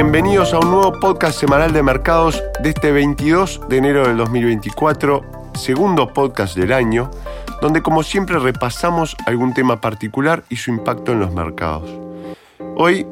Bienvenidos a un nuevo podcast semanal de mercados de este 22 de enero del 2024, segundo podcast del año, donde como siempre repasamos algún tema particular y su impacto en los mercados. Hoy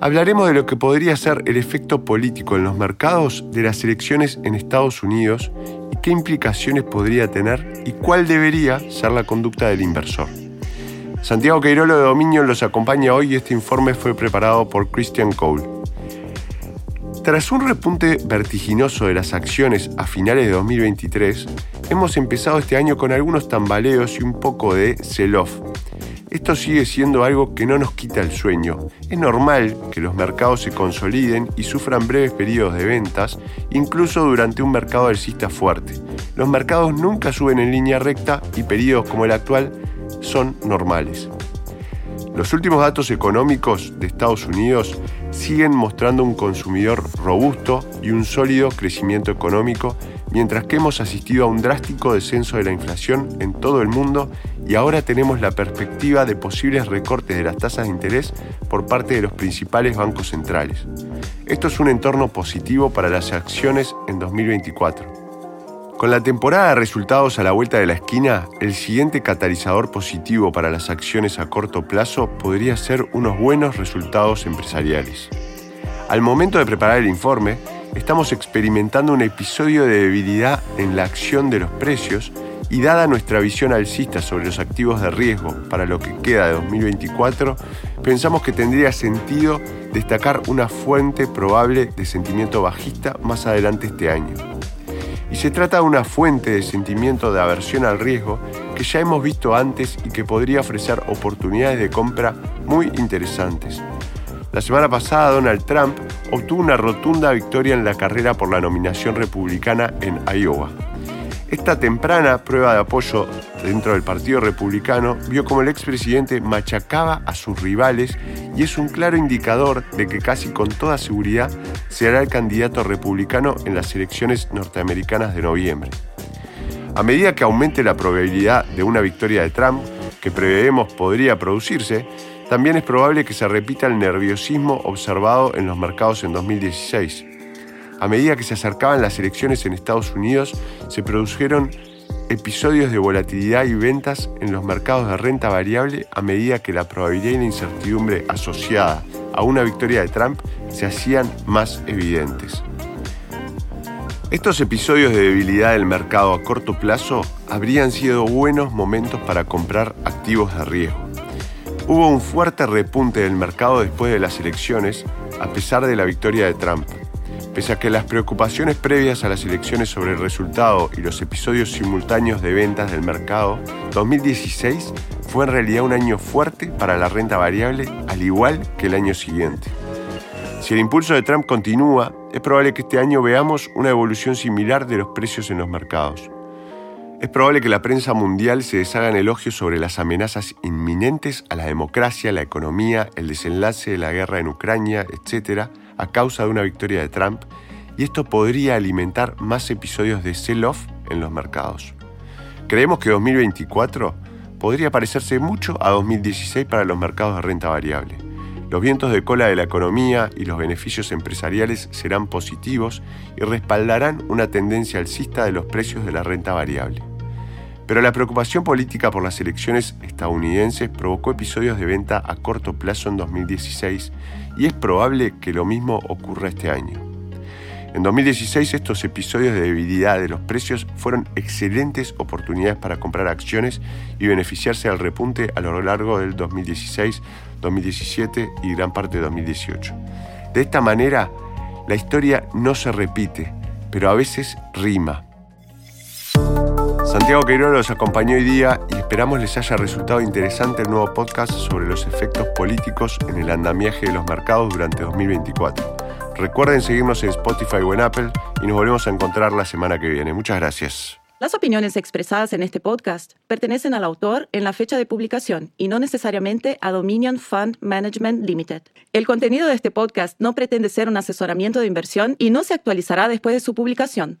hablaremos de lo que podría ser el efecto político en los mercados de las elecciones en Estados Unidos y qué implicaciones podría tener y cuál debería ser la conducta del inversor. Santiago Queirolo de Dominio los acompaña hoy y este informe fue preparado por Christian Cole. Tras un repunte vertiginoso de las acciones a finales de 2023, hemos empezado este año con algunos tambaleos y un poco de sell-off. Esto sigue siendo algo que no nos quita el sueño. Es normal que los mercados se consoliden y sufran breves periodos de ventas, incluso durante un mercado alcista fuerte. Los mercados nunca suben en línea recta y periodos como el actual son normales. Los últimos datos económicos de Estados Unidos siguen mostrando un consumidor robusto y un sólido crecimiento económico, mientras que hemos asistido a un drástico descenso de la inflación en todo el mundo y ahora tenemos la perspectiva de posibles recortes de las tasas de interés por parte de los principales bancos centrales. Esto es un entorno positivo para las acciones en 2024. Con la temporada de resultados a la vuelta de la esquina, el siguiente catalizador positivo para las acciones a corto plazo podría ser unos buenos resultados empresariales. Al momento de preparar el informe, estamos experimentando un episodio de debilidad en la acción de los precios y dada nuestra visión alcista sobre los activos de riesgo para lo que queda de 2024, pensamos que tendría sentido destacar una fuente probable de sentimiento bajista más adelante este año y se trata de una fuente de sentimiento de aversión al riesgo que ya hemos visto antes y que podría ofrecer oportunidades de compra muy interesantes. La semana pasada Donald Trump obtuvo una rotunda victoria en la carrera por la nominación republicana en Iowa. Esta temprana prueba de apoyo dentro del Partido Republicano vio como el expresidente machacaba a sus rivales y es un claro indicador de que casi con toda seguridad será el candidato republicano en las elecciones norteamericanas de noviembre. A medida que aumente la probabilidad de una victoria de Trump, que preveemos podría producirse, también es probable que se repita el nerviosismo observado en los mercados en 2016 a medida que se acercaban las elecciones en Estados Unidos, se produjeron episodios de volatilidad y ventas en los mercados de renta variable a medida que la probabilidad y la incertidumbre asociada a una victoria de Trump se hacían más evidentes. Estos episodios de debilidad del mercado a corto plazo habrían sido buenos momentos para comprar activos de riesgo. Hubo un fuerte repunte del mercado después de las elecciones, a pesar de la victoria de Trump. Pese a que las preocupaciones previas a las elecciones sobre el resultado y los episodios simultáneos de ventas del mercado, 2016 fue en realidad un año fuerte para la renta variable, al igual que el año siguiente. Si el impulso de Trump continúa, es probable que este año veamos una evolución similar de los precios en los mercados. Es probable que la prensa mundial se deshaga en elogios sobre las amenazas inminentes a la democracia, la economía, el desenlace de la guerra en Ucrania, etc., a causa de una victoria de Trump, y esto podría alimentar más episodios de sell-off en los mercados. Creemos que 2024 podría parecerse mucho a 2016 para los mercados de renta variable. Los vientos de cola de la economía y los beneficios empresariales serán positivos y respaldarán una tendencia alcista de los precios de la renta variable. Pero la preocupación política por las elecciones estadounidenses provocó episodios de venta a corto plazo en 2016 y es probable que lo mismo ocurra este año. En 2016 estos episodios de debilidad de los precios fueron excelentes oportunidades para comprar acciones y beneficiarse al repunte a lo largo del 2016, 2017 y gran parte de 2018. De esta manera, la historia no se repite, pero a veces rima. Santiago Queiroz los acompañó hoy día y esperamos les haya resultado interesante el nuevo podcast sobre los efectos políticos en el andamiaje de los mercados durante 2024. Recuerden seguirnos en Spotify o en Apple y nos volvemos a encontrar la semana que viene. Muchas gracias. Las opiniones expresadas en este podcast pertenecen al autor en la fecha de publicación y no necesariamente a Dominion Fund Management Limited. El contenido de este podcast no pretende ser un asesoramiento de inversión y no se actualizará después de su publicación.